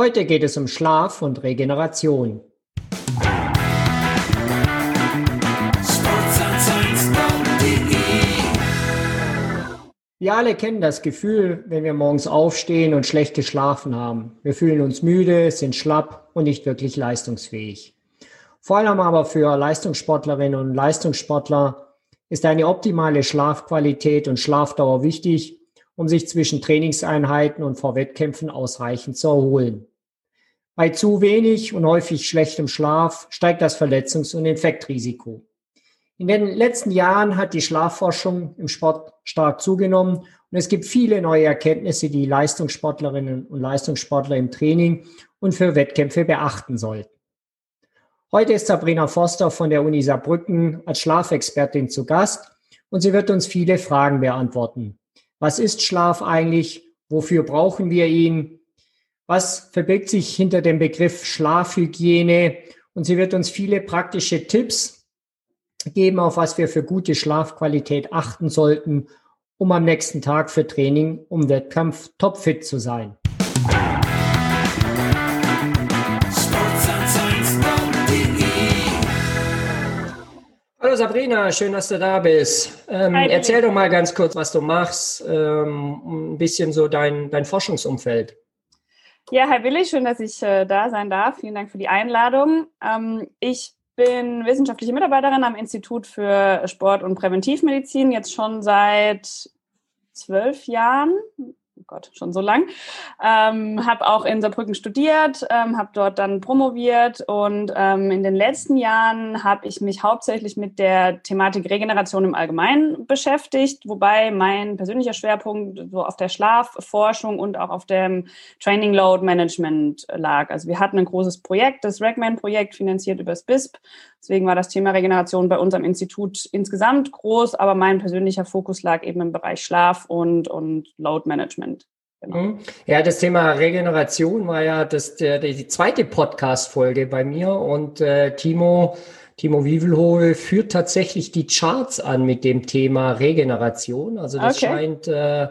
Heute geht es um Schlaf und Regeneration. Wir alle kennen das Gefühl, wenn wir morgens aufstehen und schlecht geschlafen haben. Wir fühlen uns müde, sind schlapp und nicht wirklich leistungsfähig. Vor allem aber für Leistungssportlerinnen und Leistungssportler ist eine optimale Schlafqualität und Schlafdauer wichtig, um sich zwischen Trainingseinheiten und vor Wettkämpfen ausreichend zu erholen. Bei zu wenig und häufig schlechtem Schlaf steigt das Verletzungs- und Infektrisiko. In den letzten Jahren hat die Schlafforschung im Sport stark zugenommen und es gibt viele neue Erkenntnisse, die Leistungssportlerinnen und Leistungssportler im Training und für Wettkämpfe beachten sollten. Heute ist Sabrina Foster von der Uni Saarbrücken als Schlafexpertin zu Gast und sie wird uns viele Fragen beantworten. Was ist Schlaf eigentlich? Wofür brauchen wir ihn? Was verbirgt sich hinter dem Begriff Schlafhygiene? Und sie wird uns viele praktische Tipps geben, auf was wir für gute Schlafqualität achten sollten, um am nächsten Tag für Training, um Wettkampf topfit zu sein. Hallo Sabrina, schön, dass du da bist. Ähm, erzähl doch mal ganz kurz, was du machst, ähm, ein bisschen so dein, dein Forschungsumfeld. Ja, Herr Willi, schön, dass ich äh, da sein darf. Vielen Dank für die Einladung. Ähm, ich bin wissenschaftliche Mitarbeiterin am Institut für Sport- und Präventivmedizin, jetzt schon seit zwölf Jahren, oh Gott, schon so lang. Ähm, habe auch in Saarbrücken studiert, ähm, habe dort dann promoviert und ähm, in den letzten Jahren habe ich mich hauptsächlich mit der Thematik Regeneration im Allgemeinen beschäftigt, wobei mein persönlicher Schwerpunkt so auf der Schlafforschung und auch auf dem Training Load Management lag. Also wir hatten ein großes Projekt, das Regman-Projekt, finanziert über das BISP. Deswegen war das Thema Regeneration bei uns am Institut insgesamt groß, aber mein persönlicher Fokus lag eben im Bereich Schlaf und, und Load Management. Genau. Mhm. Ja, das Thema Regeneration war ja das, der, die zweite Podcast-Folge bei mir und äh, Timo, Timo Wievelhove führt tatsächlich die Charts an mit dem Thema Regeneration. Also das okay. scheint äh,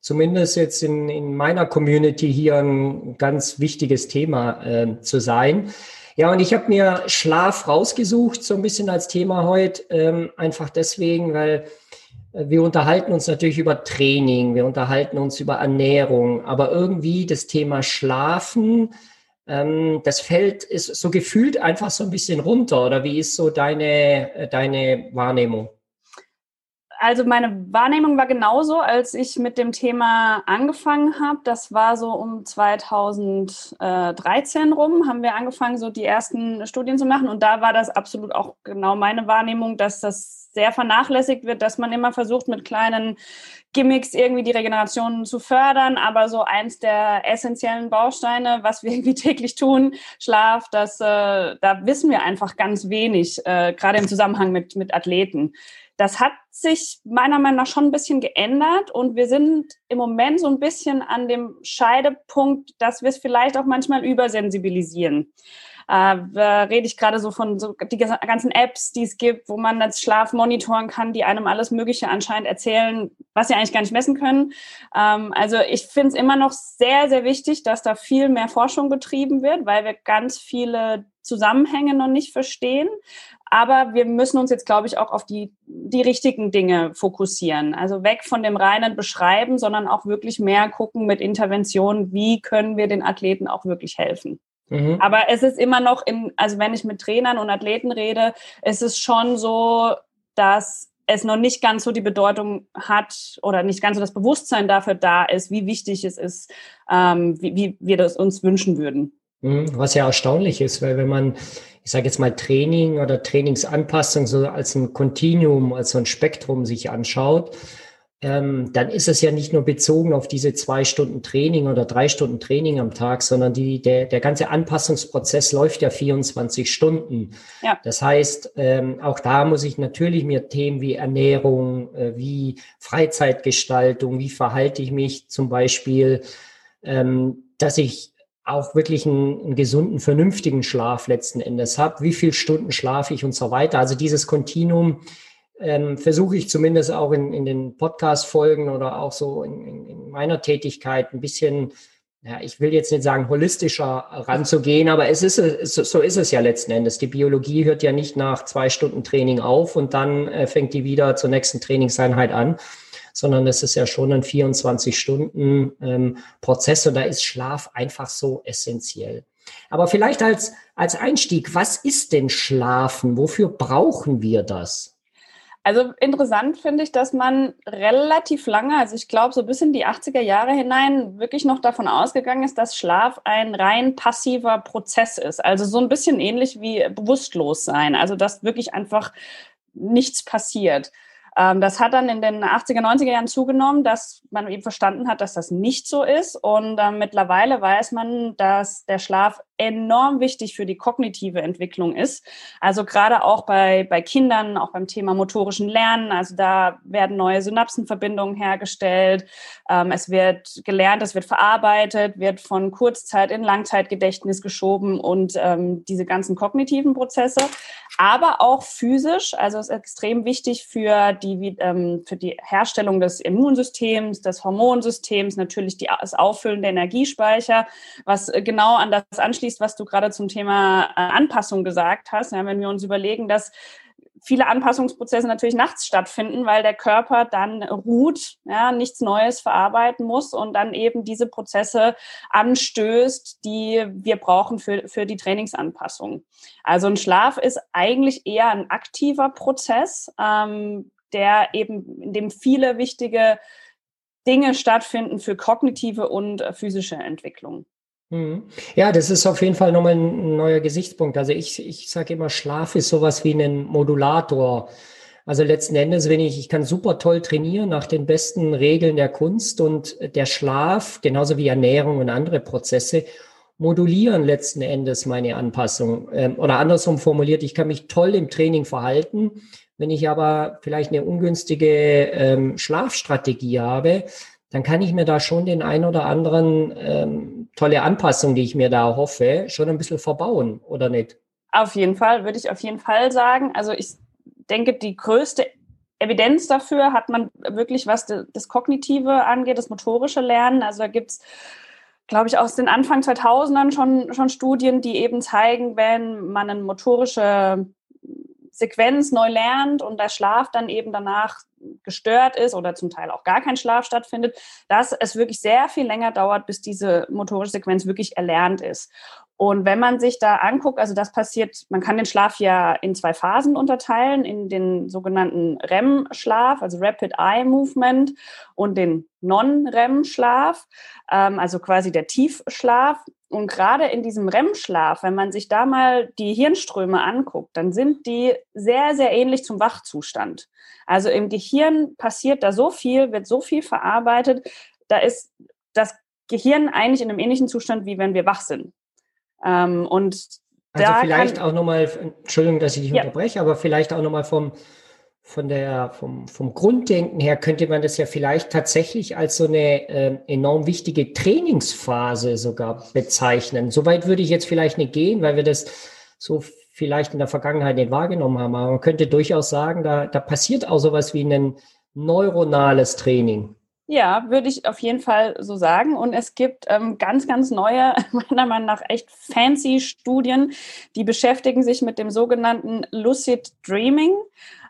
zumindest jetzt in, in meiner Community hier ein ganz wichtiges Thema äh, zu sein. Ja, und ich habe mir Schlaf rausgesucht, so ein bisschen als Thema heute, ähm, einfach deswegen, weil wir unterhalten uns natürlich über Training, wir unterhalten uns über Ernährung, aber irgendwie das Thema Schlafen, ähm, das fällt ist so gefühlt einfach so ein bisschen runter. Oder wie ist so deine, deine Wahrnehmung? Also meine Wahrnehmung war genauso, als ich mit dem Thema angefangen habe. Das war so um 2013 rum, haben wir angefangen, so die ersten Studien zu machen. Und da war das absolut auch genau meine Wahrnehmung, dass das sehr vernachlässigt wird, dass man immer versucht, mit kleinen Gimmicks irgendwie die Regeneration zu fördern, aber so eins der essentiellen Bausteine, was wir irgendwie täglich tun, Schlaf, das, äh, da wissen wir einfach ganz wenig, äh, gerade im Zusammenhang mit, mit Athleten. Das hat sich meiner Meinung nach schon ein bisschen geändert und wir sind im Moment so ein bisschen an dem Scheidepunkt, dass wir es vielleicht auch manchmal übersensibilisieren. Äh, rede ich gerade so von so die ganzen Apps, die es gibt, wo man das Schlaf monitoren kann, die einem alles Mögliche anscheinend erzählen, was sie eigentlich gar nicht messen können. Ähm, also ich finde es immer noch sehr, sehr wichtig, dass da viel mehr Forschung betrieben wird, weil wir ganz viele Zusammenhänge noch nicht verstehen. Aber wir müssen uns jetzt, glaube ich, auch auf die, die richtigen Dinge fokussieren. Also weg von dem reinen Beschreiben, sondern auch wirklich mehr gucken mit Interventionen, wie können wir den Athleten auch wirklich helfen. Mhm. Aber es ist immer noch, im, also wenn ich mit Trainern und Athleten rede, es ist schon so, dass es noch nicht ganz so die Bedeutung hat oder nicht ganz so das Bewusstsein dafür da ist, wie wichtig es ist, ähm, wie, wie wir das uns wünschen würden. Mhm. Was ja erstaunlich ist, weil wenn man, ich sage jetzt mal Training oder Trainingsanpassung so als ein Kontinuum, als so ein Spektrum sich anschaut, ähm, dann ist es ja nicht nur bezogen auf diese zwei Stunden Training oder drei Stunden Training am Tag, sondern die, der, der ganze Anpassungsprozess läuft ja 24 Stunden. Ja. Das heißt, ähm, auch da muss ich natürlich mir Themen wie Ernährung, äh, wie Freizeitgestaltung, wie verhalte ich mich zum Beispiel, ähm, dass ich auch wirklich einen, einen gesunden, vernünftigen Schlaf letzten Endes habe, wie viel Stunden schlafe ich und so weiter. Also dieses Kontinuum, ähm, versuche ich zumindest auch in, in den Podcast-Folgen oder auch so in, in, in, meiner Tätigkeit ein bisschen ja, ich will jetzt nicht sagen, holistischer ranzugehen, aber es ist, so ist es ja letzten Endes. Die Biologie hört ja nicht nach zwei Stunden Training auf und dann äh, fängt die wieder zur nächsten Trainingseinheit an, sondern es ist ja schon ein 24 Stunden ähm, Prozess und da ist Schlaf einfach so essentiell. Aber vielleicht als, als Einstieg, was ist denn Schlafen? Wofür brauchen wir das? Also interessant finde ich, dass man relativ lange, also ich glaube so bis in die 80er Jahre hinein, wirklich noch davon ausgegangen ist, dass Schlaf ein rein passiver Prozess ist. Also so ein bisschen ähnlich wie bewusstlos sein. Also dass wirklich einfach nichts passiert. Ähm, das hat dann in den 80er, 90er Jahren zugenommen, dass man eben verstanden hat, dass das nicht so ist. Und äh, mittlerweile weiß man, dass der Schlaf enorm wichtig für die kognitive Entwicklung ist. Also gerade auch bei, bei Kindern, auch beim Thema motorischen Lernen. Also da werden neue Synapsenverbindungen hergestellt. Ähm, es wird gelernt, es wird verarbeitet, wird von Kurzzeit in Langzeitgedächtnis geschoben und ähm, diese ganzen kognitiven Prozesse. Aber auch physisch. Also ist extrem wichtig für die, ähm, für die Herstellung des Immunsystems, des Hormonsystems, natürlich die, das Auffüllen der Energiespeicher, was äh, genau an das anschließt, anschließt, was du gerade zum Thema äh, Anpassung gesagt hast. Ja, wenn wir uns überlegen, dass viele Anpassungsprozesse natürlich nachts stattfinden, weil der Körper dann ruht, ja, nichts Neues verarbeiten muss und dann eben diese Prozesse anstößt, die wir brauchen für, für die Trainingsanpassung. Also ein Schlaf ist eigentlich eher ein aktiver Prozess, ähm, der eben, in dem viele wichtige Dinge stattfinden für kognitive und äh, physische Entwicklung. Mhm. Ja, das ist auf jeden Fall nochmal ein neuer Gesichtspunkt. Also ich, ich sage immer, Schlaf ist sowas wie ein Modulator. Also letzten Endes, wenn ich, ich kann super toll trainieren nach den besten Regeln der Kunst und der Schlaf, genauso wie Ernährung und andere Prozesse, modulieren letzten Endes meine Anpassung. Ähm, oder andersrum formuliert, ich kann mich toll im Training verhalten. Wenn ich aber vielleicht eine ungünstige ähm, Schlafstrategie habe, dann kann ich mir da schon den ein oder anderen ähm, tolle Anpassung, die ich mir da hoffe, schon ein bisschen verbauen, oder nicht? Auf jeden Fall, würde ich auf jeden Fall sagen. Also ich denke, die größte Evidenz dafür hat man wirklich, was das Kognitive angeht, das motorische Lernen. Also da gibt es, glaube ich, aus den Anfang 2000ern schon, schon Studien, die eben zeigen, wenn man eine motorische Sequenz neu lernt und der Schlaf dann eben danach gestört ist oder zum Teil auch gar kein Schlaf stattfindet, dass es wirklich sehr viel länger dauert, bis diese motorische Sequenz wirklich erlernt ist. Und wenn man sich da anguckt, also das passiert, man kann den Schlaf ja in zwei Phasen unterteilen, in den sogenannten REM-Schlaf, also Rapid Eye Movement, und den Non-REM-Schlaf, ähm, also quasi der Tiefschlaf. Und gerade in diesem REM-Schlaf, wenn man sich da mal die Hirnströme anguckt, dann sind die sehr, sehr ähnlich zum Wachzustand. Also im Gehirn passiert da so viel, wird so viel verarbeitet, da ist das Gehirn eigentlich in einem ähnlichen Zustand, wie wenn wir wach sind. Ähm, und also vielleicht auch nochmal, Entschuldigung, dass ich dich ja. unterbreche, aber vielleicht auch nochmal vom, von der, vom, vom Grunddenken her könnte man das ja vielleicht tatsächlich als so eine äh, enorm wichtige Trainingsphase sogar bezeichnen. Soweit würde ich jetzt vielleicht nicht gehen, weil wir das so vielleicht in der Vergangenheit nicht wahrgenommen haben. Aber man könnte durchaus sagen, da, da passiert auch sowas wie ein neuronales Training. Ja, würde ich auf jeden Fall so sagen. Und es gibt ähm, ganz, ganz neue, meiner Meinung nach echt fancy Studien, die beschäftigen sich mit dem sogenannten Lucid Dreaming.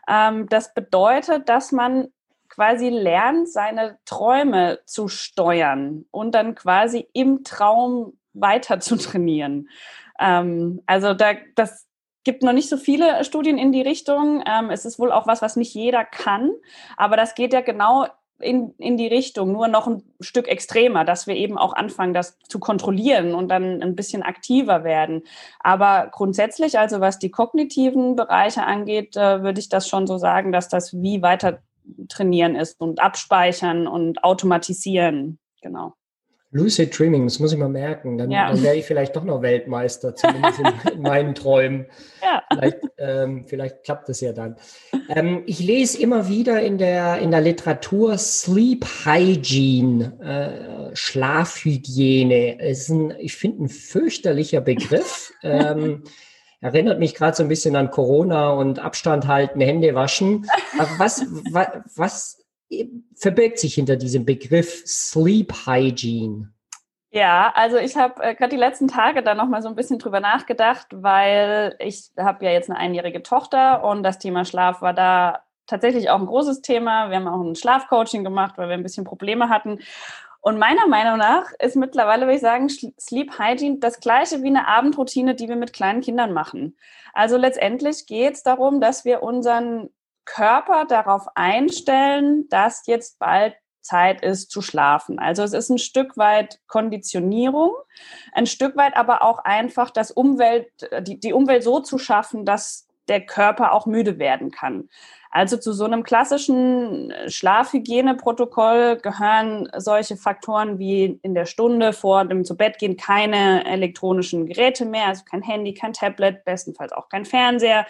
Ähm, das bedeutet, dass man quasi lernt, seine Träume zu steuern und dann quasi im Traum weiter zu trainieren. Ähm, also da, das gibt noch nicht so viele Studien in die Richtung. Ähm, es ist wohl auch was, was nicht jeder kann, aber das geht ja genau in, in die Richtung, nur noch ein Stück extremer, dass wir eben auch anfangen, das zu kontrollieren und dann ein bisschen aktiver werden. Aber grundsätzlich, also was die kognitiven Bereiche angeht, äh, würde ich das schon so sagen, dass das wie weiter trainieren ist und abspeichern und automatisieren. Genau. Lucid Dreaming, das muss ich mal merken. Dann, ja. dann wäre ich vielleicht doch noch Weltmeister, zumindest in, in meinen Träumen. Ja. Vielleicht, ähm, vielleicht, klappt das ja dann. Ähm, ich lese immer wieder in der, in der Literatur Sleep Hygiene, äh, Schlafhygiene. Ist ein, ich finde, ein fürchterlicher Begriff. ähm, erinnert mich gerade so ein bisschen an Corona und Abstand halten, Hände waschen. Aber was, was, was verbirgt sich hinter diesem Begriff Sleep Hygiene? Ja, also ich habe äh, gerade die letzten Tage da noch mal so ein bisschen drüber nachgedacht, weil ich habe ja jetzt eine einjährige Tochter und das Thema Schlaf war da tatsächlich auch ein großes Thema. Wir haben auch ein Schlafcoaching gemacht, weil wir ein bisschen Probleme hatten. Und meiner Meinung nach ist mittlerweile, würde ich sagen, Sleep Hygiene das gleiche wie eine Abendroutine, die wir mit kleinen Kindern machen. Also letztendlich geht es darum, dass wir unseren Körper darauf einstellen, dass jetzt bald Zeit ist zu schlafen. Also es ist ein Stück weit Konditionierung, ein Stück weit aber auch einfach das Umwelt, die, die Umwelt so zu schaffen, dass der Körper auch müde werden kann. Also zu so einem klassischen Schlafhygieneprotokoll gehören solche Faktoren wie in der Stunde vor dem zu Bett gehen keine elektronischen Geräte mehr, also kein Handy, kein Tablet, bestenfalls auch kein Fernseher.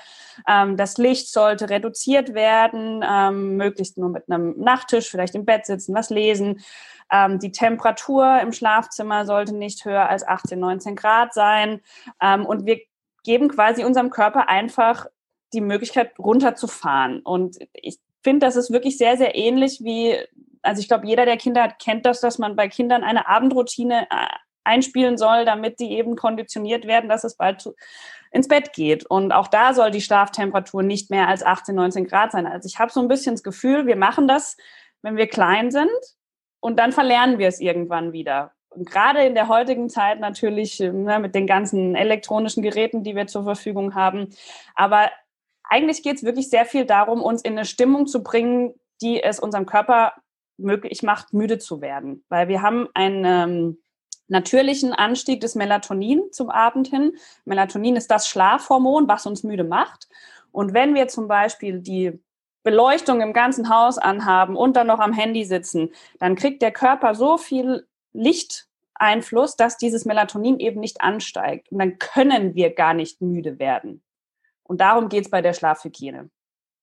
Ähm, das Licht sollte reduziert werden, ähm, möglichst nur mit einem Nachttisch, vielleicht im Bett sitzen, was lesen. Ähm, die Temperatur im Schlafzimmer sollte nicht höher als 18, 19 Grad sein. und wir geben quasi unserem Körper einfach die Möglichkeit, runterzufahren. Und ich finde, das ist wirklich sehr, sehr ähnlich wie, also ich glaube, jeder, der Kinder hat, kennt das, dass man bei Kindern eine Abendroutine äh, einspielen soll, damit die eben konditioniert werden, dass es bald zu, ins Bett geht. Und auch da soll die Schlaftemperatur nicht mehr als 18, 19 Grad sein. Also ich habe so ein bisschen das Gefühl, wir machen das, wenn wir klein sind und dann verlernen wir es irgendwann wieder. Und gerade in der heutigen Zeit natürlich ne, mit den ganzen elektronischen Geräten, die wir zur Verfügung haben. Aber eigentlich geht es wirklich sehr viel darum, uns in eine Stimmung zu bringen, die es unserem Körper möglich macht, müde zu werden. Weil wir haben einen ähm, natürlichen Anstieg des Melatonin zum Abend hin. Melatonin ist das Schlafhormon, was uns müde macht. Und wenn wir zum Beispiel die Beleuchtung im ganzen Haus anhaben und dann noch am Handy sitzen, dann kriegt der Körper so viel Lichteinfluss, dass dieses Melatonin eben nicht ansteigt. Und dann können wir gar nicht müde werden. Und darum geht es bei der Schlafhygiene.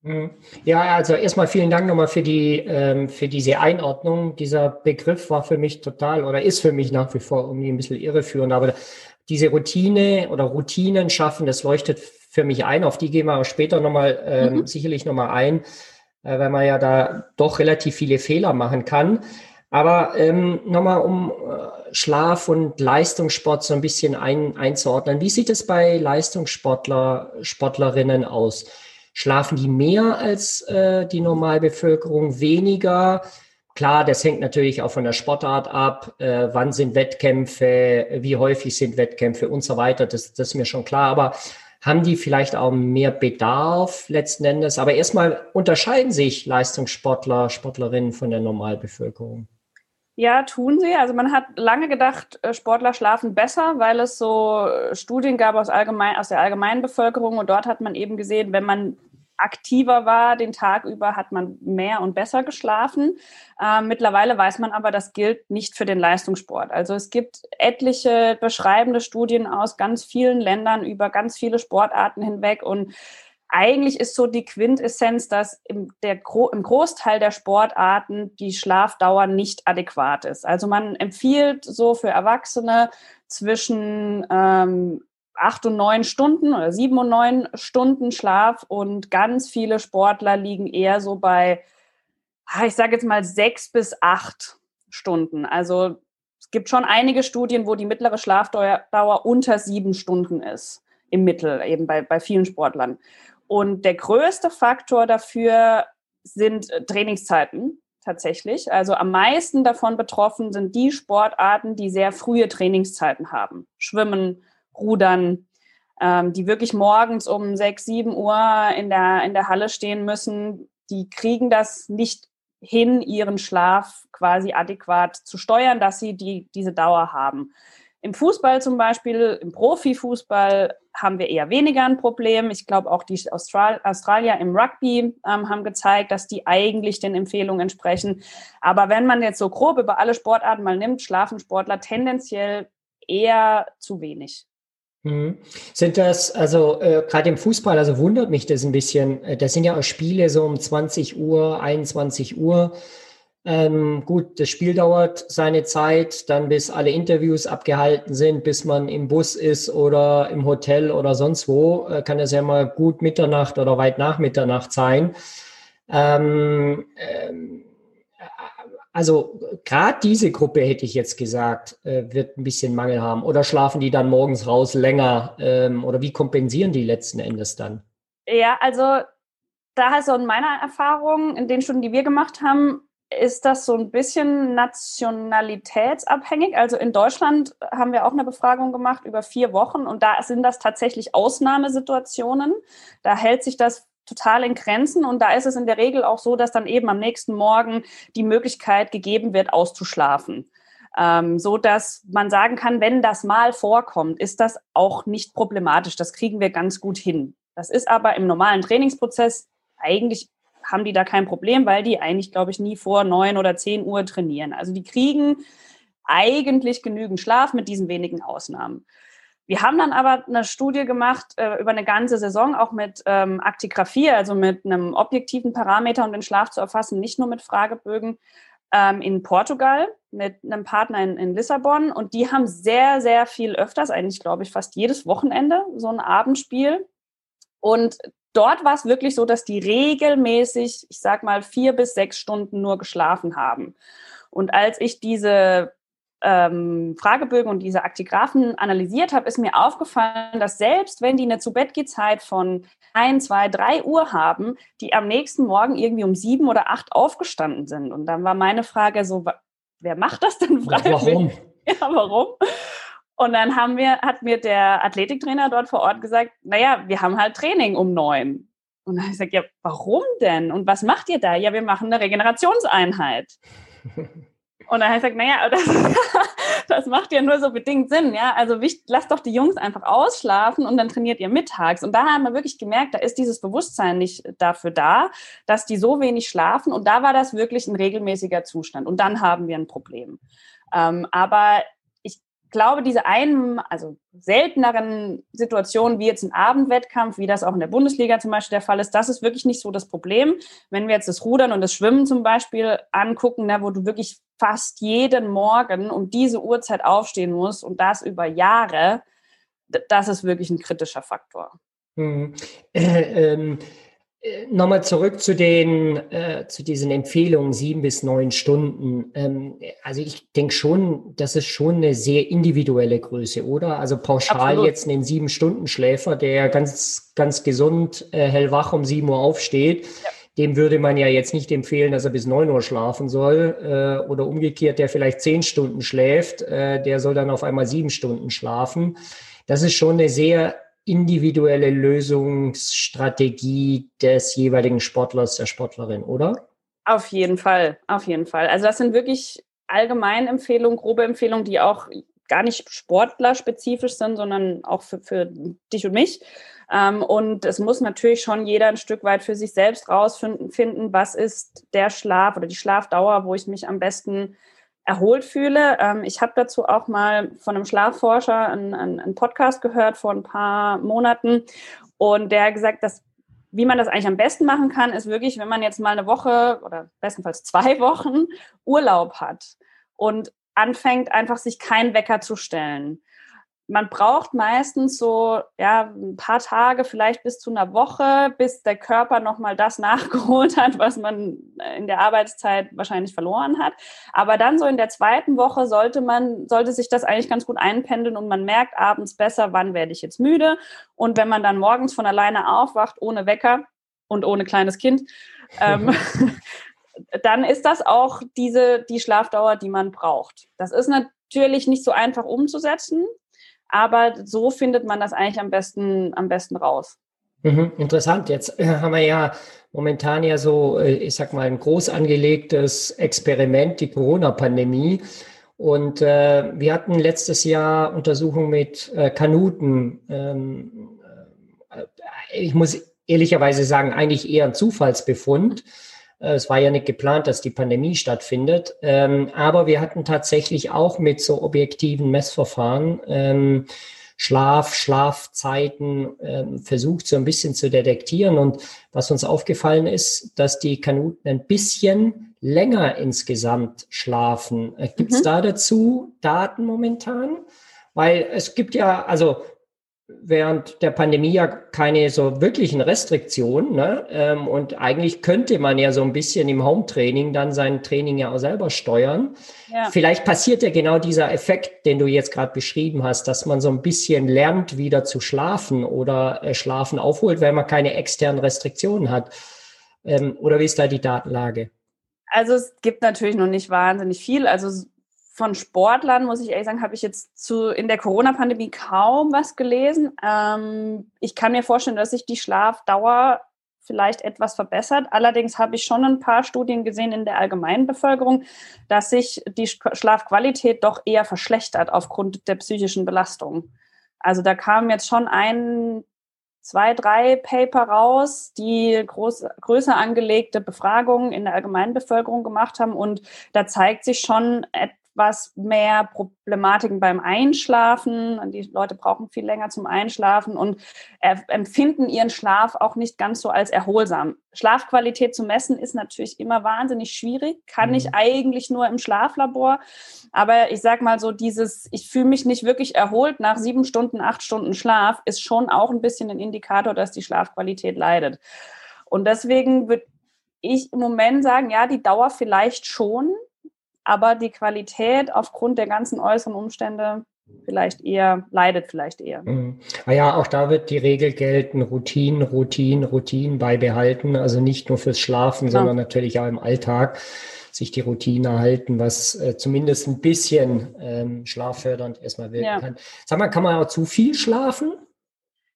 Mhm. Ja, also erstmal vielen Dank nochmal für die ähm, für diese Einordnung. Dieser Begriff war für mich total oder ist für mich nach wie vor irgendwie ein bisschen irreführend. Aber diese Routine oder Routinen schaffen, das leuchtet für mich ein. Auf die gehen wir später nochmal ähm, mhm. sicherlich nochmal ein, äh, weil man ja da doch relativ viele Fehler machen kann. Aber ähm, nochmal um äh, Schlaf und Leistungssport so ein bisschen ein, einzuordnen. Wie sieht es bei Leistungssportler, Sportlerinnen aus? Schlafen die mehr als äh, die Normalbevölkerung, weniger? Klar, das hängt natürlich auch von der Sportart ab. Äh, wann sind Wettkämpfe? Wie häufig sind Wettkämpfe und so weiter? Das, das ist mir schon klar. Aber haben die vielleicht auch mehr Bedarf letzten Endes? Aber erstmal unterscheiden sich Leistungssportler, Sportlerinnen von der Normalbevölkerung. Ja, tun sie. Also man hat lange gedacht, äh, Sportler schlafen besser, weil es so äh, Studien gab aus, allgemein, aus der allgemeinen Bevölkerung und dort hat man eben gesehen, wenn man aktiver war den Tag über, hat man mehr und besser geschlafen. Ähm, mittlerweile weiß man aber, das gilt nicht für den Leistungssport. Also es gibt etliche beschreibende Studien aus ganz vielen Ländern über ganz viele Sportarten hinweg und eigentlich ist so die Quintessenz, dass im, der im Großteil der Sportarten die Schlafdauer nicht adäquat ist. Also man empfiehlt so für Erwachsene zwischen ähm, acht und neun Stunden oder sieben und neun Stunden Schlaf und ganz viele Sportler liegen eher so bei, ah, ich sage jetzt mal sechs bis acht Stunden. Also es gibt schon einige Studien, wo die mittlere Schlafdauer unter sieben Stunden ist im Mittel, eben bei, bei vielen Sportlern. Und der größte Faktor dafür sind äh, Trainingszeiten tatsächlich. Also am meisten davon betroffen sind die Sportarten, die sehr frühe Trainingszeiten haben. Schwimmen, Rudern, ähm, die wirklich morgens um 6, 7 Uhr in der, in der Halle stehen müssen. Die kriegen das nicht hin, ihren Schlaf quasi adäquat zu steuern, dass sie die, diese Dauer haben. Im Fußball zum Beispiel, im Profifußball haben wir eher weniger ein Problem. Ich glaube, auch die Austral Australier im Rugby ähm, haben gezeigt, dass die eigentlich den Empfehlungen entsprechen. Aber wenn man jetzt so grob über alle Sportarten mal nimmt, schlafen Sportler tendenziell eher zu wenig. Mhm. Sind das, also äh, gerade im Fußball, also wundert mich das ein bisschen, äh, das sind ja auch Spiele so um 20 Uhr, 21 Uhr. Ähm, gut, das Spiel dauert seine Zeit, dann bis alle Interviews abgehalten sind, bis man im Bus ist oder im Hotel oder sonst wo, äh, kann es ja mal gut Mitternacht oder weit nach Mitternacht sein. Ähm, ähm, also gerade diese Gruppe hätte ich jetzt gesagt, äh, wird ein bisschen Mangel haben. Oder schlafen die dann morgens raus länger? Ähm, oder wie kompensieren die letzten Endes dann? Ja, also da so in meiner Erfahrung, in den Stunden, die wir gemacht haben, ist das so ein bisschen nationalitätsabhängig. Also in Deutschland haben wir auch eine Befragung gemacht über vier Wochen und da sind das tatsächlich Ausnahmesituationen. Da hält sich das total in Grenzen und da ist es in der Regel auch so, dass dann eben am nächsten Morgen die Möglichkeit gegeben wird, auszuschlafen. Ähm, so dass man sagen kann, wenn das mal vorkommt, ist das auch nicht problematisch. Das kriegen wir ganz gut hin. Das ist aber im normalen Trainingsprozess eigentlich haben die da kein Problem, weil die eigentlich, glaube ich, nie vor neun oder zehn Uhr trainieren. Also die kriegen eigentlich genügend Schlaf mit diesen wenigen Ausnahmen. Wir haben dann aber eine Studie gemacht äh, über eine ganze Saison, auch mit ähm, Aktigraphie, also mit einem objektiven Parameter, um den Schlaf zu erfassen, nicht nur mit Fragebögen, ähm, in Portugal mit einem Partner in, in, Lissabon. Und die haben sehr, sehr viel öfters, eigentlich glaube ich fast jedes Wochenende, so ein Abendspiel. Und dort war es wirklich so, dass die regelmäßig, ich sag mal, vier bis sechs Stunden nur geschlafen haben. Und als ich diese ähm, Fragebögen und diese Aktigraphen analysiert habe, ist mir aufgefallen, dass selbst wenn die eine Zu-Bett-Zeit von ein, zwei, drei Uhr haben, die am nächsten Morgen irgendwie um sieben oder acht aufgestanden sind. Und dann war meine Frage so, wer macht das denn freiwillig? Warum? Ja, warum? Und dann haben wir, hat mir der Athletiktrainer dort vor Ort gesagt, naja, wir haben halt Training um neun. Und dann habe ich gesagt, ja, warum denn? Und was macht ihr da? Ja, wir machen eine Regenerationseinheit. Und dann habe ich gesagt, naja, das, das macht ja nur so bedingt Sinn, ja. Also lasst doch die Jungs einfach ausschlafen und dann trainiert ihr mittags. Und da haben wir wirklich gemerkt, da ist dieses Bewusstsein nicht dafür da, dass die so wenig schlafen. Und da war das wirklich ein regelmäßiger Zustand. Und dann haben wir ein Problem. Ähm, aber glaube, diese einen, also selteneren Situationen wie jetzt ein Abendwettkampf, wie das auch in der Bundesliga zum Beispiel der Fall ist, das ist wirklich nicht so das Problem. Wenn wir jetzt das Rudern und das Schwimmen zum Beispiel angucken, ne, wo du wirklich fast jeden Morgen um diese Uhrzeit aufstehen musst und das über Jahre, das ist wirklich ein kritischer Faktor. Hm. Äh, ähm Nochmal zurück zu den, äh, zu diesen Empfehlungen, sieben bis neun Stunden. Ähm, also ich denke schon, das ist schon eine sehr individuelle Größe, oder? Also pauschal Absolut. jetzt einen sieben Stunden Schläfer, der ganz, ganz gesund, äh, hellwach um sieben Uhr aufsteht, ja. dem würde man ja jetzt nicht empfehlen, dass er bis neun Uhr schlafen soll. Äh, oder umgekehrt, der vielleicht zehn Stunden schläft, äh, der soll dann auf einmal sieben Stunden schlafen. Das ist schon eine sehr individuelle Lösungsstrategie des jeweiligen Sportlers, der Sportlerin, oder? Auf jeden Fall, auf jeden Fall. Also das sind wirklich Allgemeinempfehlungen, grobe Empfehlungen, die auch gar nicht sportlerspezifisch sind, sondern auch für, für dich und mich. Ähm, und es muss natürlich schon jeder ein Stück weit für sich selbst rausfinden, was ist der Schlaf oder die Schlafdauer, wo ich mich am besten erholt fühle. Ähm, ich habe dazu auch mal von einem Schlafforscher einen, einen, Podcast gehört vor ein paar Monaten und der hat gesagt, dass wie man das eigentlich am besten machen kann, ist wirklich, wenn man jetzt mal eine Woche oder bestenfalls zwei Wochen Urlaub hat und anfängt, einfach sich keinen Wecker zu stellen man braucht meistens so ja, ein paar Tage, vielleicht bis zu einer Woche, bis der Körper nochmal das nachgeholt hat, was man in der Arbeitszeit wahrscheinlich verloren hat. Aber dann so in der zweiten Woche sollte man, sollte sich das eigentlich ganz gut einpendeln und man merkt abends besser, wann werde ich jetzt müde. Und wenn man dann morgens von alleine aufwacht, ohne Wecker und ohne kleines Kind, ähm, dann ist das auch diese, die Schlafdauer, die man braucht. Das ist natürlich nicht so einfach umzusetzen. Aber so findet man das eigentlich am besten, am besten raus. Mhm, interessant. Jetzt äh, haben wir ja momentan ja so, äh, ich sag mal, ein groß angelegtes Experiment, die Corona-Pandemie. Und äh, wir hatten letztes Jahr Untersuchungen mit äh, Kanuten. Ähm, äh, ich muss ehrlicherweise sagen, eigentlich eher ein Zufallsbefund. Äh, es war ja nicht geplant, dass die Pandemie stattfindet. Ähm, aber wir hatten tatsächlich auch mit so objektiven Messverfahren ähm, Schlaf, Schlafzeiten ähm, versucht, so ein bisschen zu detektieren. Und was uns aufgefallen ist, dass die Kanuten ein bisschen länger insgesamt schlafen. Äh, Gibt es mhm. da dazu Daten momentan? Weil es gibt ja, also während der Pandemie ja keine so wirklichen Restriktionen. Ne? Ähm, und eigentlich könnte man ja so ein bisschen im Home-Training dann sein Training ja auch selber steuern. Ja. Vielleicht passiert ja genau dieser Effekt, den du jetzt gerade beschrieben hast, dass man so ein bisschen lernt, wieder zu schlafen oder äh, Schlafen aufholt, weil man keine externen Restriktionen hat. Ähm, oder wie ist da die Datenlage? Also es gibt natürlich noch nicht wahnsinnig viel. Also von Sportlern, muss ich ehrlich sagen, habe ich jetzt zu, in der Corona-Pandemie kaum was gelesen. Ähm, ich kann mir vorstellen, dass sich die Schlafdauer vielleicht etwas verbessert. Allerdings habe ich schon ein paar Studien gesehen in der allgemeinen Bevölkerung, dass sich die Schlafqualität doch eher verschlechtert aufgrund der psychischen Belastung. Also da kam jetzt schon ein, zwei, drei Paper raus, die groß, größer angelegte Befragungen in der allgemeinen Bevölkerung gemacht haben. Und da zeigt sich schon etwas mehr Problematiken beim Einschlafen. Die Leute brauchen viel länger zum Einschlafen und empfinden ihren Schlaf auch nicht ganz so als erholsam. Schlafqualität zu messen ist natürlich immer wahnsinnig schwierig, kann mhm. ich eigentlich nur im Schlaflabor. Aber ich sag mal so, dieses, ich fühle mich nicht wirklich erholt nach sieben Stunden, acht Stunden Schlaf, ist schon auch ein bisschen ein Indikator, dass die Schlafqualität leidet. Und deswegen würde ich im Moment sagen, ja, die Dauer vielleicht schon, aber die Qualität aufgrund der ganzen äußeren Umstände vielleicht eher, leidet vielleicht eher. Mhm. Ah ja, auch da wird die Regel gelten, Routinen, Routinen, Routinen beibehalten, also nicht nur fürs Schlafen, ja. sondern natürlich auch im Alltag sich die Routine halten, was äh, zumindest ein bisschen ähm, schlaffördernd erstmal wirken ja. kann. Sag mal, kann man auch zu viel schlafen?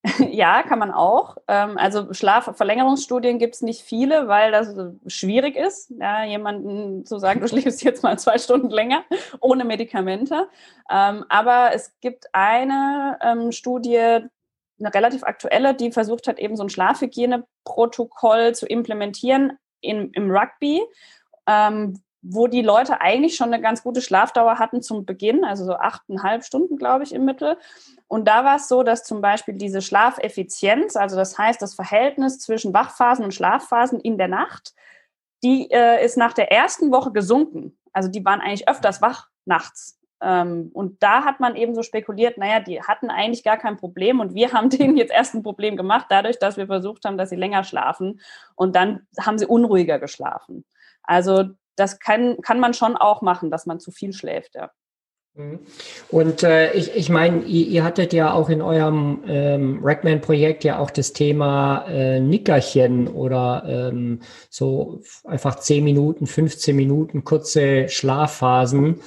Ja, kann man auch. Ähm, also Schlafverlängerungsstudien gibt es nicht viele, weil das schwierig ist, ja, jemanden zu sagen, du schläfst jetzt mal zwei Stunden länger ohne Medikamente. Ähm, aber es gibt eine ähm, Studie, eine relativ aktuelle, die versucht hat, eben so ein Schlafhygieneprotokoll zu implementieren im Rugby, wo die Leute eigentlich schon eine ganz gute Schlafdauer hatten zum Beginn, also so achteinhalb Stunden, glaube ich, im Mittel. Und da war es so, dass zum Beispiel diese Schlafeffizienz, also das heißt das Verhältnis zwischen Wachphasen und Schlafphasen in der Nacht, die äh, ist nach der ersten Woche gesunken. Also die waren eigentlich öfters wach nachts. Ähm, und da hat man eben so spekuliert, naja, die hatten eigentlich gar kein Problem und wir haben denen jetzt erst ein Problem gemacht, dadurch, dass wir versucht haben, dass sie länger schlafen und dann haben sie unruhiger geschlafen. Also das kann, kann man schon auch machen, dass man zu viel schläft, ja. Mhm. Und äh, ich, ich meine, ihr, ihr, hattet ja auch in eurem ähm, Rackman-Projekt ja auch das Thema äh, Nickerchen oder ähm, so einfach 10 Minuten, 15 Minuten kurze Schlafphasen.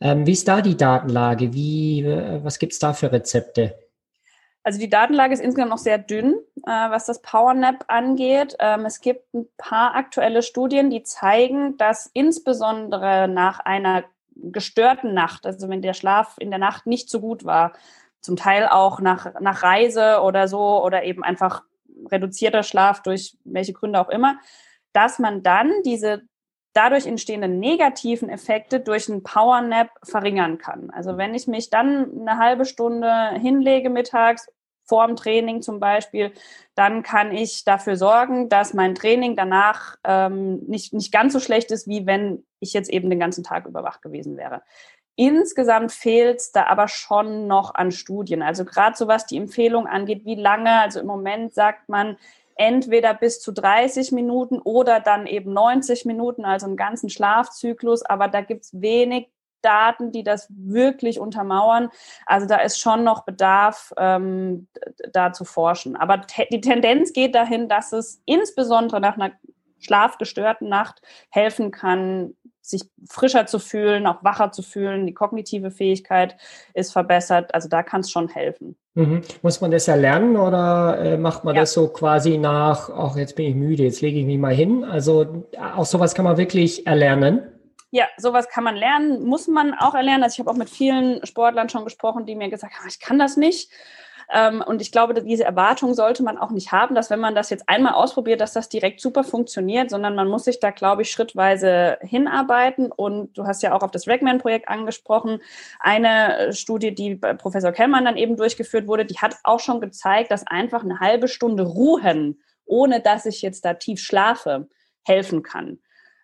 Ähm, wie ist da die Datenlage? Wie, äh, was gibt's da für Rezepte? Also die Datenlage ist insgesamt noch sehr dünn, äh, was das PowerNap angeht. Ähm, es gibt ein paar aktuelle Studien, die zeigen, dass insbesondere nach einer gestörten Nacht, also wenn der Schlaf in der Nacht nicht so gut war, zum Teil auch nach, nach Reise oder so oder eben einfach reduzierter Schlaf durch welche Gründe auch immer, dass man dann diese dadurch entstehenden negativen Effekte durch einen Powernap verringern kann. Also wenn ich mich dann eine halbe Stunde hinlege mittags, vor dem Training zum Beispiel, dann kann ich dafür sorgen, dass mein Training danach ähm, nicht, nicht ganz so schlecht ist, wie wenn ich jetzt eben den ganzen Tag überwacht gewesen wäre. Insgesamt fehlt es da aber schon noch an Studien. Also gerade so was die Empfehlung angeht, wie lange, also im Moment sagt man, entweder bis zu 30 Minuten oder dann eben 90 Minuten, also einen ganzen Schlafzyklus. Aber da gibt es wenig Daten, die das wirklich untermauern. Also da ist schon noch Bedarf, ähm, da zu forschen. Aber te die Tendenz geht dahin, dass es insbesondere nach einer schlafgestörten Nacht helfen kann, sich frischer zu fühlen, auch wacher zu fühlen. Die kognitive Fähigkeit ist verbessert. Also da kann es schon helfen. Mhm. Muss man das erlernen oder äh, macht man ja. das so quasi nach, ach, jetzt bin ich müde, jetzt lege ich mich mal hin? Also auch sowas kann man wirklich erlernen. Ja, sowas kann man lernen, muss man auch erlernen. Also ich habe auch mit vielen Sportlern schon gesprochen, die mir gesagt haben, ich kann das nicht. Ähm, und ich glaube, diese Erwartung sollte man auch nicht haben, dass wenn man das jetzt einmal ausprobiert, dass das direkt super funktioniert, sondern man muss sich da, glaube ich, schrittweise hinarbeiten. Und du hast ja auch auf das Ragman-Projekt angesprochen. Eine Studie, die bei Professor Kellmann dann eben durchgeführt wurde, die hat auch schon gezeigt, dass einfach eine halbe Stunde Ruhen, ohne dass ich jetzt da tief schlafe, helfen kann.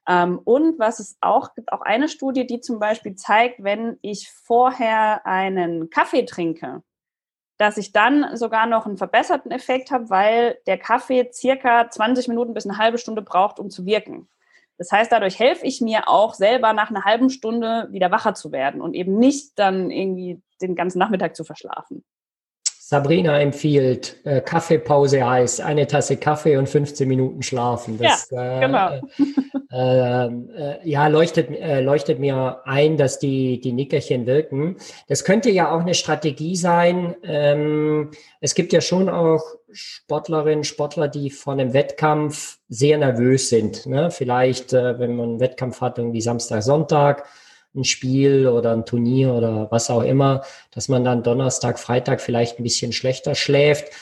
Ähm, und was es auch gibt, auch eine Studie, die zum Beispiel zeigt, wenn ich vorher einen Kaffee trinke, dass ich dann sogar noch einen verbesserten Effekt habe, weil der Kaffee circa 20 Minuten bis eine halbe Stunde braucht, um zu wirken. Das heißt, dadurch helfe ich mir auch selber nach einer halben Stunde wieder wacher zu werden und eben nicht dann irgendwie den ganzen Nachmittag zu verschlafen. Sabrina empfiehlt äh, Kaffeepause heißt eine Tasse Kaffee und 15 Minuten schlafen. Das, ja, genau. Äh, äh, ja, leuchtet, äh, leuchtet mir ein, dass die, die Nickerchen wirken. Das könnte ja auch eine Strategie sein. Ähm, es gibt ja schon auch Sportlerinnen, Sportler, die vor einem Wettkampf sehr nervös sind. Ne? Vielleicht, äh, wenn man einen Wettkampf hat, irgendwie Samstag, Sonntag, ein Spiel oder ein Turnier oder was auch immer, dass man dann Donnerstag, Freitag vielleicht ein bisschen schlechter schläft.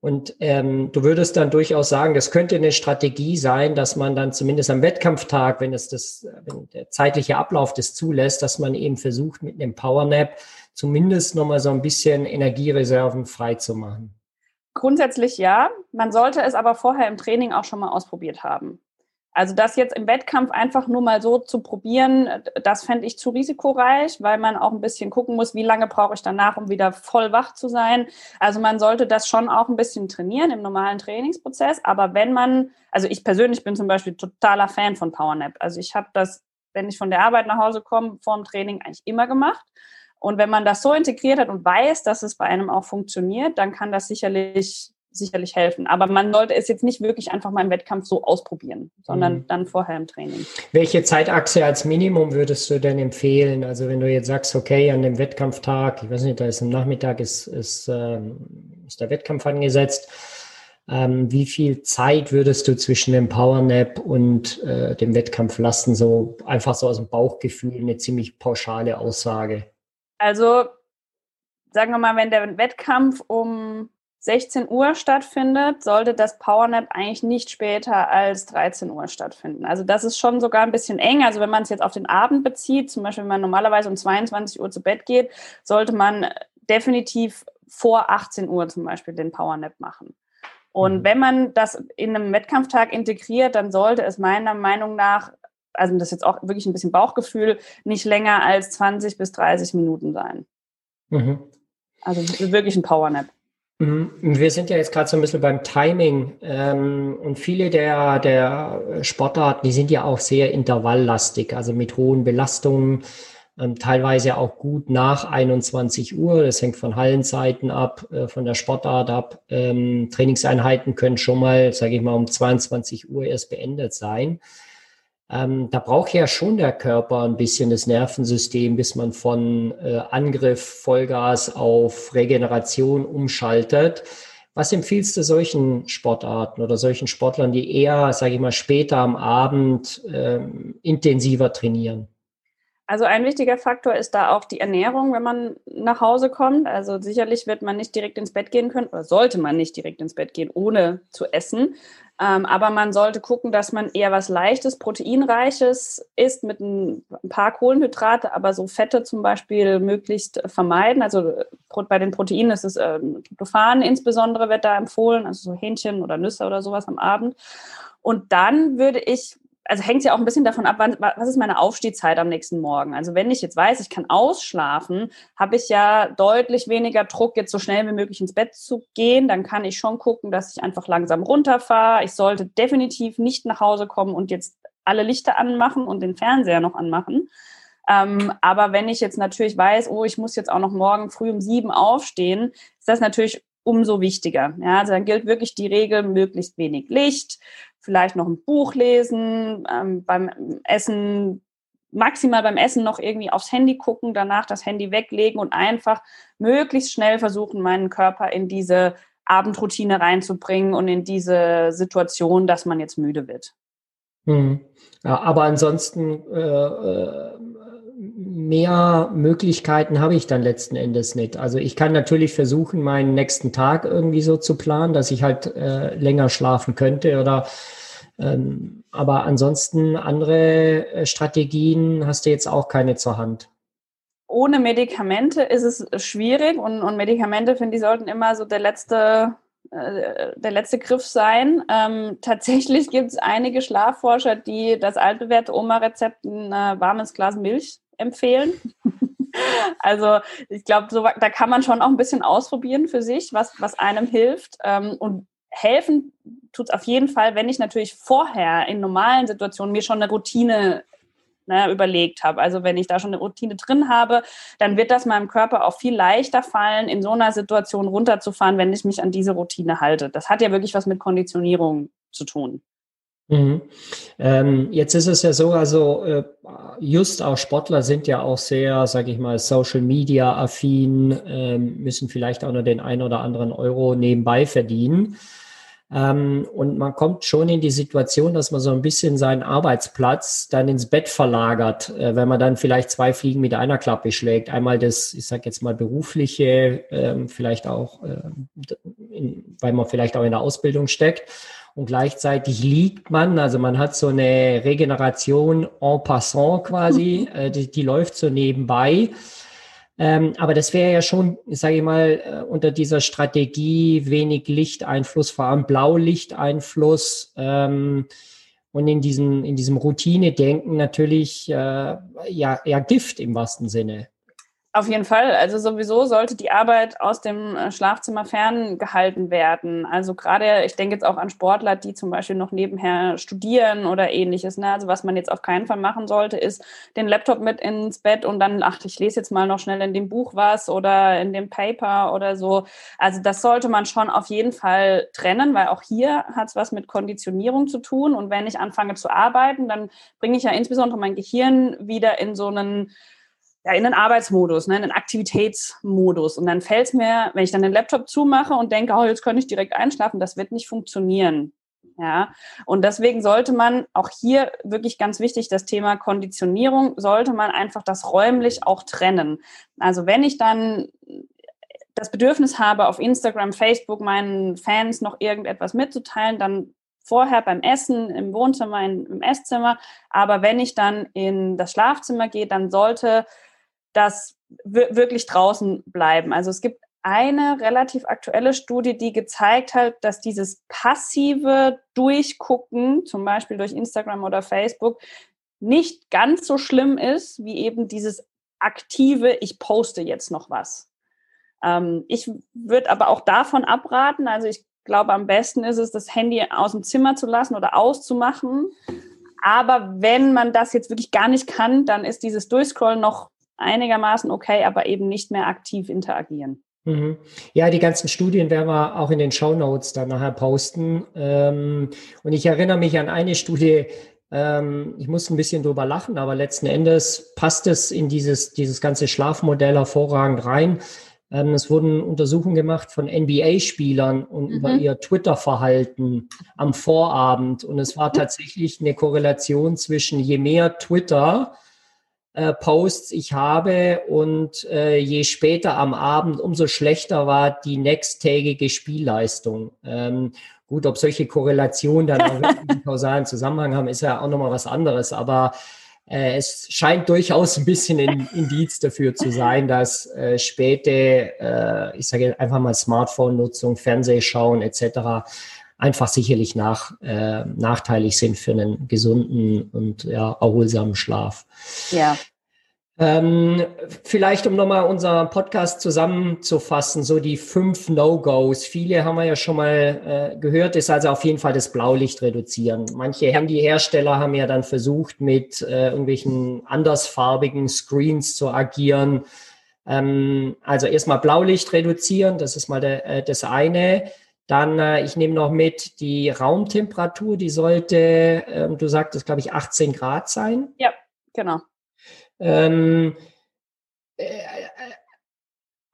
Und ähm, du würdest dann durchaus sagen, das könnte eine Strategie sein, dass man dann zumindest am Wettkampftag, wenn es das, wenn der zeitliche Ablauf das zulässt, dass man eben versucht, mit einem Powernap zumindest nochmal so ein bisschen Energiereserven freizumachen. Grundsätzlich ja. Man sollte es aber vorher im Training auch schon mal ausprobiert haben. Also das jetzt im Wettkampf einfach nur mal so zu probieren, das fände ich zu risikoreich, weil man auch ein bisschen gucken muss, wie lange brauche ich danach, um wieder voll wach zu sein. Also man sollte das schon auch ein bisschen trainieren im normalen Trainingsprozess. Aber wenn man, also ich persönlich bin zum Beispiel totaler Fan von Powernap. Also ich habe das, wenn ich von der Arbeit nach Hause komme, vor dem Training eigentlich immer gemacht. Und wenn man das so integriert hat und weiß, dass es bei einem auch funktioniert, dann kann das sicherlich sicherlich helfen. Aber man sollte es jetzt nicht wirklich einfach mal im Wettkampf so ausprobieren, sondern mhm. dann vorher im Training. Welche Zeitachse als Minimum würdest du denn empfehlen? Also wenn du jetzt sagst, okay, an dem Wettkampftag, ich weiß nicht, da ist am Nachmittag ist, ist, ähm, ist der Wettkampf angesetzt. Ähm, wie viel Zeit würdest du zwischen dem Powernap und äh, dem Wettkampf lassen? So einfach so aus dem Bauchgefühl eine ziemlich pauschale Aussage. Also sagen wir mal, wenn der Wettkampf um 16 Uhr stattfindet, sollte das Powernap eigentlich nicht später als 13 Uhr stattfinden. Also das ist schon sogar ein bisschen eng. Also wenn man es jetzt auf den Abend bezieht, zum Beispiel wenn man normalerweise um 22 Uhr zu Bett geht, sollte man definitiv vor 18 Uhr zum Beispiel den Powernap machen. Und mhm. wenn man das in einem Wettkampftag integriert, dann sollte es meiner Meinung nach, also das ist jetzt auch wirklich ein bisschen Bauchgefühl, nicht länger als 20 bis 30 Minuten sein. Mhm. Also wirklich ein Powernap. Mhm. Wir sind ja jetzt gerade so ein bisschen beim Timing ähm, und viele der, der Sportarten, die sind ja auch sehr intervalllastig, also mit hohen Belastungen, ähm, teilweise auch gut nach 21 Uhr. Das hängt von Hallenzeiten ab, äh, von der Sportart ab. Ähm, Trainingseinheiten können schon mal, sage ich mal, um 22 Uhr erst beendet sein. Ähm, da braucht ja schon der Körper ein bisschen das Nervensystem, bis man von äh, Angriff, Vollgas auf Regeneration umschaltet. Was empfiehlst du solchen Sportarten oder solchen Sportlern, die eher, sage ich mal, später am Abend ähm, intensiver trainieren? Also ein wichtiger Faktor ist da auch die Ernährung, wenn man nach Hause kommt. Also sicherlich wird man nicht direkt ins Bett gehen können oder sollte man nicht direkt ins Bett gehen, ohne zu essen. Ähm, aber man sollte gucken, dass man eher was Leichtes, Proteinreiches isst mit ein, paar Kohlenhydrate, aber so Fette zum Beispiel möglichst vermeiden. Also bei den Proteinen ist es äh, Tryptophan insbesondere wird da empfohlen, also so Hähnchen oder Nüsse oder sowas am Abend. Und dann würde ich also hängt ja auch ein bisschen davon ab, wann, was ist meine Aufstehzeit am nächsten Morgen. Also wenn ich jetzt weiß, ich kann ausschlafen, habe ich ja deutlich weniger Druck, jetzt so schnell wie möglich ins Bett zu gehen. Dann kann ich schon gucken, dass ich einfach langsam runterfahre. Ich sollte definitiv nicht nach Hause kommen und jetzt alle Lichter anmachen und den Fernseher noch anmachen. Ähm, aber wenn ich jetzt natürlich weiß, oh, ich muss jetzt auch noch morgen früh um sieben aufstehen, ist das natürlich umso wichtiger. Ja, also dann gilt wirklich die Regel, möglichst wenig Licht, vielleicht noch ein Buch lesen, ähm, beim Essen, maximal beim Essen noch irgendwie aufs Handy gucken, danach das Handy weglegen und einfach möglichst schnell versuchen, meinen Körper in diese Abendroutine reinzubringen und in diese Situation, dass man jetzt müde wird. Hm. Ja, aber ansonsten äh, äh mehr Möglichkeiten habe ich dann letzten Endes nicht. Also ich kann natürlich versuchen, meinen nächsten Tag irgendwie so zu planen, dass ich halt äh, länger schlafen könnte oder ähm, aber ansonsten andere äh, Strategien hast du jetzt auch keine zur Hand. Ohne Medikamente ist es schwierig und, und Medikamente, finde ich, sollten immer so der letzte äh, der letzte Griff sein. Ähm, tatsächlich gibt es einige Schlafforscher, die das altbewährte Oma-Rezept ein äh, warmes Glas Milch empfehlen. Also ich glaube, so, da kann man schon auch ein bisschen ausprobieren für sich, was, was einem hilft. Ähm, und helfen tut es auf jeden Fall, wenn ich natürlich vorher in normalen Situationen mir schon eine Routine ne, überlegt habe. Also wenn ich da schon eine Routine drin habe, dann wird das meinem Körper auch viel leichter fallen, in so einer Situation runterzufahren, wenn ich mich an diese Routine halte. Das hat ja wirklich was mit Konditionierung zu tun. Mhm. Ähm, jetzt ist es ja so, also äh, just auch Sportler sind ja auch sehr, sage ich mal, Social Media affin, ähm, müssen vielleicht auch nur den ein oder anderen Euro nebenbei verdienen. Ähm, und man kommt schon in die Situation, dass man so ein bisschen seinen Arbeitsplatz dann ins Bett verlagert, äh, wenn man dann vielleicht zwei Fliegen mit einer Klappe schlägt. Einmal das, ich sage jetzt mal berufliche, ähm, vielleicht auch, äh, in, weil man vielleicht auch in der Ausbildung steckt. Und gleichzeitig liegt man, also man hat so eine Regeneration en passant quasi, äh, die, die läuft so nebenbei. Ähm, aber das wäre ja schon, sage ich mal, äh, unter dieser Strategie wenig Lichteinfluss, vor allem Blaulichteinfluss. Ähm, und in diesem, in diesem Routine-Denken natürlich äh, ja, ja Gift im wahrsten Sinne. Auf jeden Fall. Also sowieso sollte die Arbeit aus dem äh, Schlafzimmer ferngehalten werden. Also gerade, ich denke jetzt auch an Sportler, die zum Beispiel noch nebenher studieren oder ähnliches. Ne? Also was man jetzt auf keinen Fall machen sollte, ist den Laptop mit ins Bett und dann, ach, ich lese jetzt mal noch schnell in dem Buch was oder in dem Paper oder so. Also das sollte man schon auf jeden Fall trennen, weil auch hier hat es was mit Konditionierung zu tun. Und wenn ich anfange zu arbeiten, dann bringe ich ja insbesondere mein Gehirn wieder in so einen ja, in den Arbeitsmodus, ne, in den Aktivitätsmodus. Und dann fällt es mir, wenn ich dann den Laptop zumache und denke, oh, jetzt könnte ich direkt einschlafen, das wird nicht funktionieren. Ja, und deswegen sollte man auch hier wirklich ganz wichtig, das Thema Konditionierung, sollte man einfach das räumlich auch trennen. Also wenn ich dann das Bedürfnis habe, auf Instagram, Facebook meinen Fans noch irgendetwas mitzuteilen, dann vorher beim Essen im Wohnzimmer, im Esszimmer. Aber wenn ich dann in das Schlafzimmer gehe, dann sollte das wirklich draußen bleiben. Also es gibt eine relativ aktuelle Studie, die gezeigt hat, dass dieses passive Durchgucken, zum Beispiel durch Instagram oder Facebook, nicht ganz so schlimm ist wie eben dieses aktive, ich poste jetzt noch was. Ähm, ich würde aber auch davon abraten, also ich glaube, am besten ist es, das Handy aus dem Zimmer zu lassen oder auszumachen. Aber wenn man das jetzt wirklich gar nicht kann, dann ist dieses Durchscrollen noch einigermaßen okay, aber eben nicht mehr aktiv interagieren. Mhm. Ja, die ganzen Studien werden wir auch in den Show Notes dann nachher posten. Ähm, und ich erinnere mich an eine Studie, ähm, ich muss ein bisschen drüber lachen, aber letzten Endes passt es in dieses, dieses ganze Schlafmodell hervorragend rein. Ähm, es wurden Untersuchungen gemacht von NBA-Spielern und mhm. über ihr Twitter-Verhalten am Vorabend. Und es war mhm. tatsächlich eine Korrelation zwischen je mehr Twitter, äh, Posts ich habe und äh, je später am Abend, umso schlechter war die nächsttägige Spielleistung. Ähm, gut, ob solche Korrelationen dann auch einen kausalen Zusammenhang haben, ist ja auch nochmal was anderes, aber äh, es scheint durchaus ein bisschen ein Indiz dafür zu sein, dass äh, späte, äh, ich sage einfach mal Smartphone-Nutzung, Fernsehschauen etc einfach sicherlich nach, äh, nachteilig sind für einen gesunden und ja, erholsamen Schlaf. Ja. Ähm, vielleicht, um nochmal unseren Podcast zusammenzufassen, so die fünf No-Gos. Viele haben wir ja schon mal äh, gehört, ist also auf jeden Fall das Blaulicht reduzieren. Manche Handyhersteller haben ja dann versucht, mit äh, irgendwelchen andersfarbigen Screens zu agieren. Ähm, also erstmal Blaulicht reduzieren, das ist mal der, äh, das eine. Dann, äh, ich nehme noch mit die Raumtemperatur, die sollte, äh, du sagtest, glaube ich, 18 Grad sein. Ja, genau. Ähm, äh,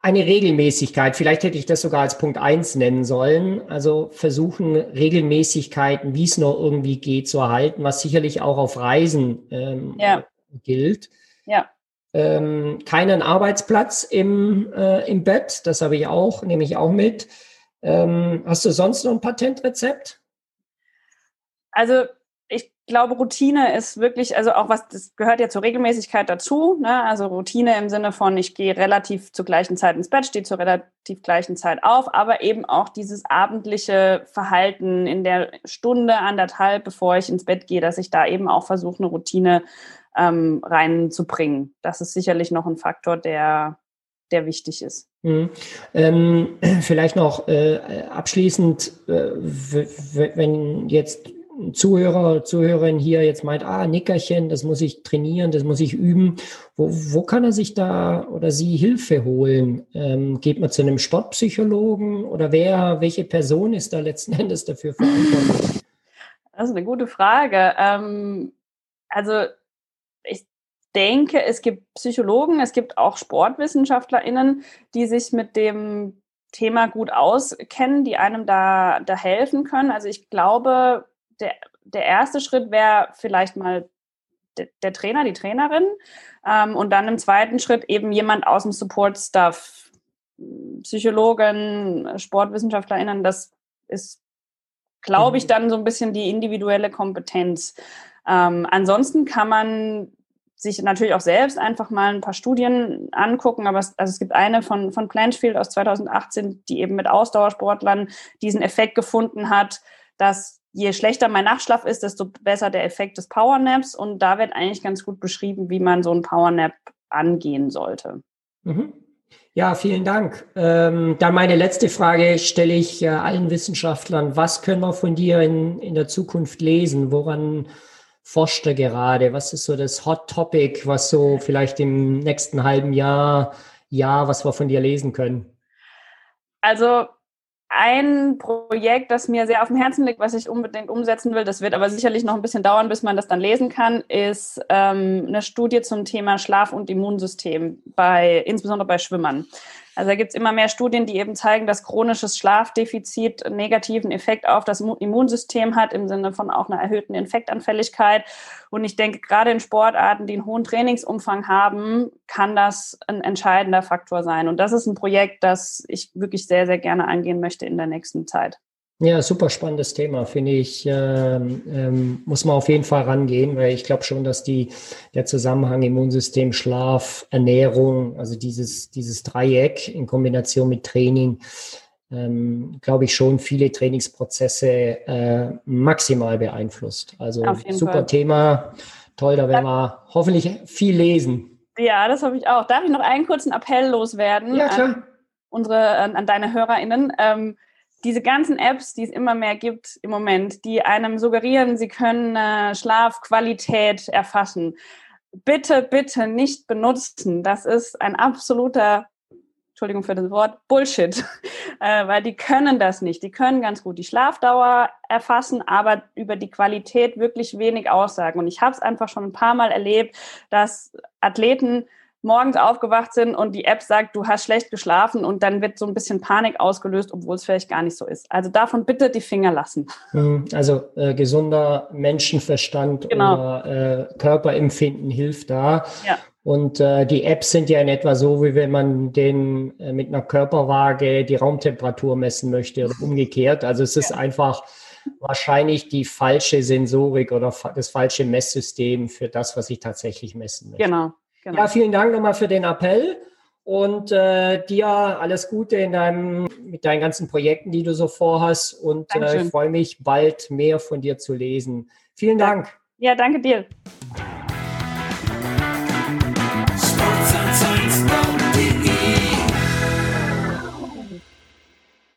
eine Regelmäßigkeit, vielleicht hätte ich das sogar als Punkt 1 nennen sollen. Also versuchen, Regelmäßigkeiten, wie es noch irgendwie geht, zu erhalten, was sicherlich auch auf Reisen ähm, ja. gilt. Ja. Ähm, keinen Arbeitsplatz im, äh, im Bett, das habe ich auch, nehme ich auch mit. Ähm, hast du sonst noch ein Patentrezept? Also ich glaube, Routine ist wirklich, also auch was, das gehört ja zur Regelmäßigkeit dazu. Ne? Also Routine im Sinne von, ich gehe relativ zur gleichen Zeit ins Bett, stehe zur relativ gleichen Zeit auf, aber eben auch dieses abendliche Verhalten in der Stunde, anderthalb, bevor ich ins Bett gehe, dass ich da eben auch versuche, eine Routine ähm, reinzubringen. Das ist sicherlich noch ein Faktor, der, der wichtig ist. Mhm. Ähm, vielleicht noch äh, abschließend, äh, wenn jetzt Zuhörer, Zuhörerin hier jetzt meint, ah, Nickerchen, das muss ich trainieren, das muss ich üben. Wo, wo kann er sich da oder sie Hilfe holen? Ähm, geht man zu einem Sportpsychologen oder wer, welche Person ist da letzten Endes dafür verantwortlich? Das ist eine gute Frage. Ähm, also denke, es gibt Psychologen, es gibt auch SportwissenschaftlerInnen, die sich mit dem Thema gut auskennen, die einem da, da helfen können. Also ich glaube, der, der erste Schritt wäre vielleicht mal der, der, Trainer, die Trainerin ähm, und dann im zweiten Schritt eben jemand aus dem Support-Stuff, Psychologen, SportwissenschaftlerInnen, das ist, glaube ich, mhm. dann so ein bisschen die individuelle Kompetenz. Ähm, ansonsten kann man sich natürlich auch selbst einfach mal ein paar Studien angucken, aber es, also es gibt eine von, von Planchfield aus 2018, die eben mit Ausdauersportlern diesen Effekt gefunden hat, dass je schlechter mein Nachschlaf ist, desto besser der Effekt des Powernaps. Und da wird eigentlich ganz gut beschrieben, wie man so einen Powernap angehen sollte. Mhm. Ja, vielen Dank. Ähm, dann meine letzte Frage stelle ich äh, allen Wissenschaftlern. Was können wir von dir in, in der Zukunft lesen? Woran forscht er gerade? Was ist so das Hot Topic, was so vielleicht im nächsten halben Jahr, Jahr, was wir von dir lesen können? Also ein Projekt, das mir sehr auf dem Herzen liegt, was ich unbedingt umsetzen will, das wird aber sicherlich noch ein bisschen dauern, bis man das dann lesen kann, ist ähm, eine Studie zum Thema Schlaf- und Immunsystem, bei, insbesondere bei Schwimmern. Also da gibt es immer mehr Studien, die eben zeigen, dass chronisches Schlafdefizit einen negativen Effekt auf das Immunsystem hat, im Sinne von auch einer erhöhten Infektanfälligkeit. Und ich denke, gerade in Sportarten, die einen hohen Trainingsumfang haben, kann das ein entscheidender Faktor sein. Und das ist ein Projekt, das ich wirklich sehr, sehr gerne angehen möchte in der nächsten Zeit. Ja, super spannendes Thema, finde ich. Ähm, ähm, muss man auf jeden Fall rangehen, weil ich glaube schon, dass die, der Zusammenhang Immunsystem, Schlaf, Ernährung, also dieses, dieses Dreieck in Kombination mit Training, ähm, glaube ich schon viele Trainingsprozesse äh, maximal beeinflusst. Also super Fall. Thema. Toll, da werden wir hoffentlich viel lesen. Ja, das hoffe ich auch. Darf ich noch einen kurzen Appell loswerden? Ja, klar. An unsere, an, an deine HörerInnen. Ähm, diese ganzen Apps, die es immer mehr gibt im Moment, die einem suggerieren, sie können äh, Schlafqualität erfassen, bitte, bitte nicht benutzen. Das ist ein absoluter, Entschuldigung für das Wort, Bullshit, äh, weil die können das nicht. Die können ganz gut die Schlafdauer erfassen, aber über die Qualität wirklich wenig aussagen. Und ich habe es einfach schon ein paar Mal erlebt, dass Athleten morgens aufgewacht sind und die App sagt, du hast schlecht geschlafen und dann wird so ein bisschen Panik ausgelöst, obwohl es vielleicht gar nicht so ist. Also davon bitte die Finger lassen. Hm, also äh, gesunder Menschenverstand genau. oder äh, Körperempfinden hilft da. Ja. Und äh, die Apps sind ja in etwa so, wie wenn man den äh, mit einer Körperwaage die Raumtemperatur messen möchte oder umgekehrt. Also es ist ja. einfach wahrscheinlich die falsche Sensorik oder das falsche Messsystem für das, was ich tatsächlich messen möchte. Genau. Genau. Ja, vielen Dank nochmal für den Appell und äh, dir alles Gute in deinem, mit deinen ganzen Projekten, die du so vorhast. Und äh, ich freue mich, bald mehr von dir zu lesen. Vielen Dank. Ja, danke dir.